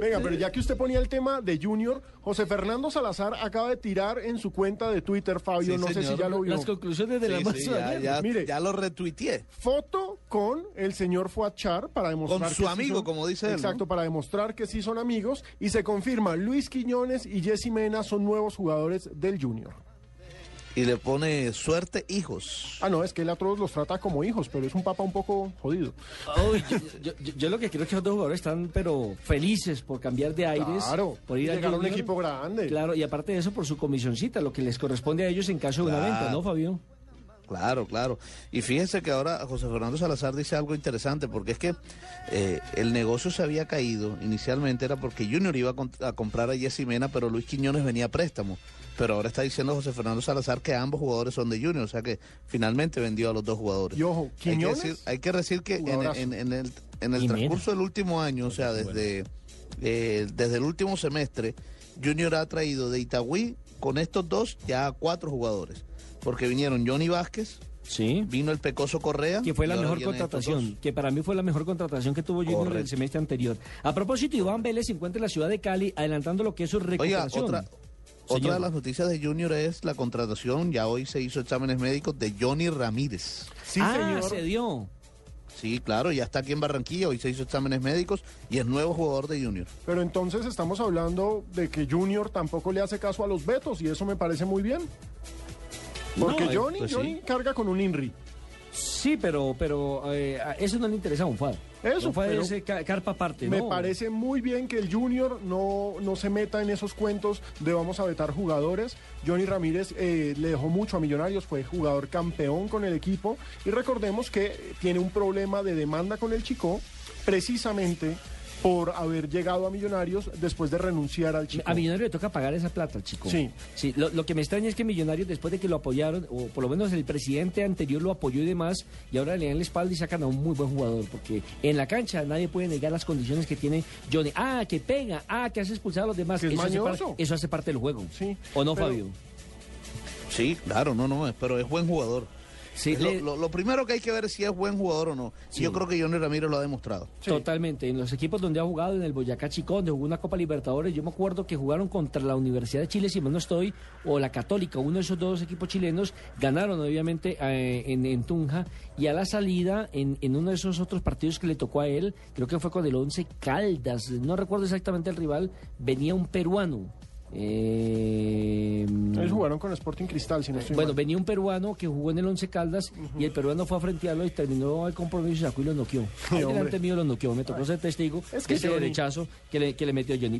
Venga, pero ya que usted ponía el tema de Junior, José Fernando Salazar acaba de tirar en su cuenta de Twitter, Fabio, Sí, no sé si ya lo vio. Las conclusiones de la Sí, marcha sí, de ya, ya- Mire. ya lo retuiteé. Foto con el señor Fuachar para demostrar Con que su sí amigo, son- como dice él, ¿no? Exacto, para demostrar que sí son amigos y se confirma Luis Quiñones y Jessy Mena son nuevos jugadores del Junior. Y le pone suerte hijos. Ah, no, es que él a todos los trata como hijos, pero es un papá un poco jodido. Yo, yo- yo- yo lo que creo es que los dos jugadores están pero felices por cambiar de aires, Claro, por ir a llegar a un equipo grande. Claro, y aparte de eso por su comisioncita, lo que les corresponde a ellos en caso de una venta, ¿no, Fabio? Claro, claro. Y fíjense que ahora José Fernando Salazar dice algo interesante, porque es que eh, el negocio se había caído. Inicialmente era porque Junior iba a, comprar a Jessy Mena, pero Luis Quiñones venía a préstamo. Pero ahora está diciendo José Fernando Salazar que ambos jugadores son de Junior, o sea que finalmente vendió a los dos jugadores. Y ojo, hay que Quiñones, decir, hay que decir que en, jugadorazo. en- en el, en el transcurso del último año, o sea, desde, eh, desde el último semestre, Junior ha traído de Itagüí con estos dos ya a cuatro jugadores. Porque vinieron Johnny Vázquez, Sí. Vino el Pecoso Correa. Que fue la mejor contratación, que para mí fue la mejor contratación que tuvo Junior en el Correcto. semestre anterior. A propósito, Iván Vélez se encuentra en la ciudad de Cali adelantando lo que es su Oiga, recuperación. otra, otra Señor. de las noticias de Junior es la contratación, ya hoy se hizo exámenes médicos de Johnny Ramírez. Sí, ah, señor. se dio. Sí, claro, ya está aquí en Barranquilla, hoy se hizo exámenes médicos y es nuevo jugador de Junior. Pero entonces estamos hablando de que Junior tampoco le hace caso a los vetos y eso me parece muy bien. Porque No, eh, Johnny, pues sí. Johnny carga con un INRI. Sí, pero, pero eh, a eso no le interesa a Unfad. Eso, eh, ca- carpa aparte, Me ¿no? parece muy bien que el Junior no, no se meta en esos cuentos de vamos a vetar jugadores. Johnny Ramírez eh, le dejó mucho a Millonarios, fue jugador campeón con el equipo y recordemos que tiene un problema de demanda con el Chico precisamente por haber llegado a Millonarios después de renunciar al Chico. A Millonario le toca pagar esa plata, chico. Sí. Sí, lo, lo que me extraña es que Millonarios, después de que lo apoyaron, o por lo menos el presidente anterior lo apoyó y demás, y ahora le dan la espalda y sacan a un muy buen jugador, porque en la cancha nadie puede negar las condiciones que tiene Johnny. Ah, que pega, ah, que hace expulsar a los demás. Que es eso, hace par- mañoso. eso hace parte del juego. Sí, ¿O no, pero- Fabio? Sí, claro, no, no, pero es buen jugador. Sí, lo, le- lo- lo primero que hay que ver es si es buen jugador o no. Y Yo creo que Johnny Ramírez lo ha demostrado. Sí. Totalmente. En los equipos donde ha jugado, en el Boyacá Chicón, donde jugó una Copa Libertadores, yo me acuerdo que jugaron contra la Universidad de Chile, si mal no estoy, o la Católica, uno de esos dos equipos chilenos, ganaron obviamente eh, en, en Tunja, y a la salida, en, en uno de esos otros partidos que le tocó a él, creo que fue con el Once Caldas, no recuerdo exactamente el rival, venía un peruano. Eh, Ellos jugaron con Sporting Cristal, si no estoy bueno, mal. venía un peruano que jugó en el Once Caldas y el peruano fue a frentearlo y terminó el compromiso y sacó y lo noqueó. Hombre. delante mío lo noqueó, me tocó ser testigo Es de que ese derechazo que le, que le metió Johnny.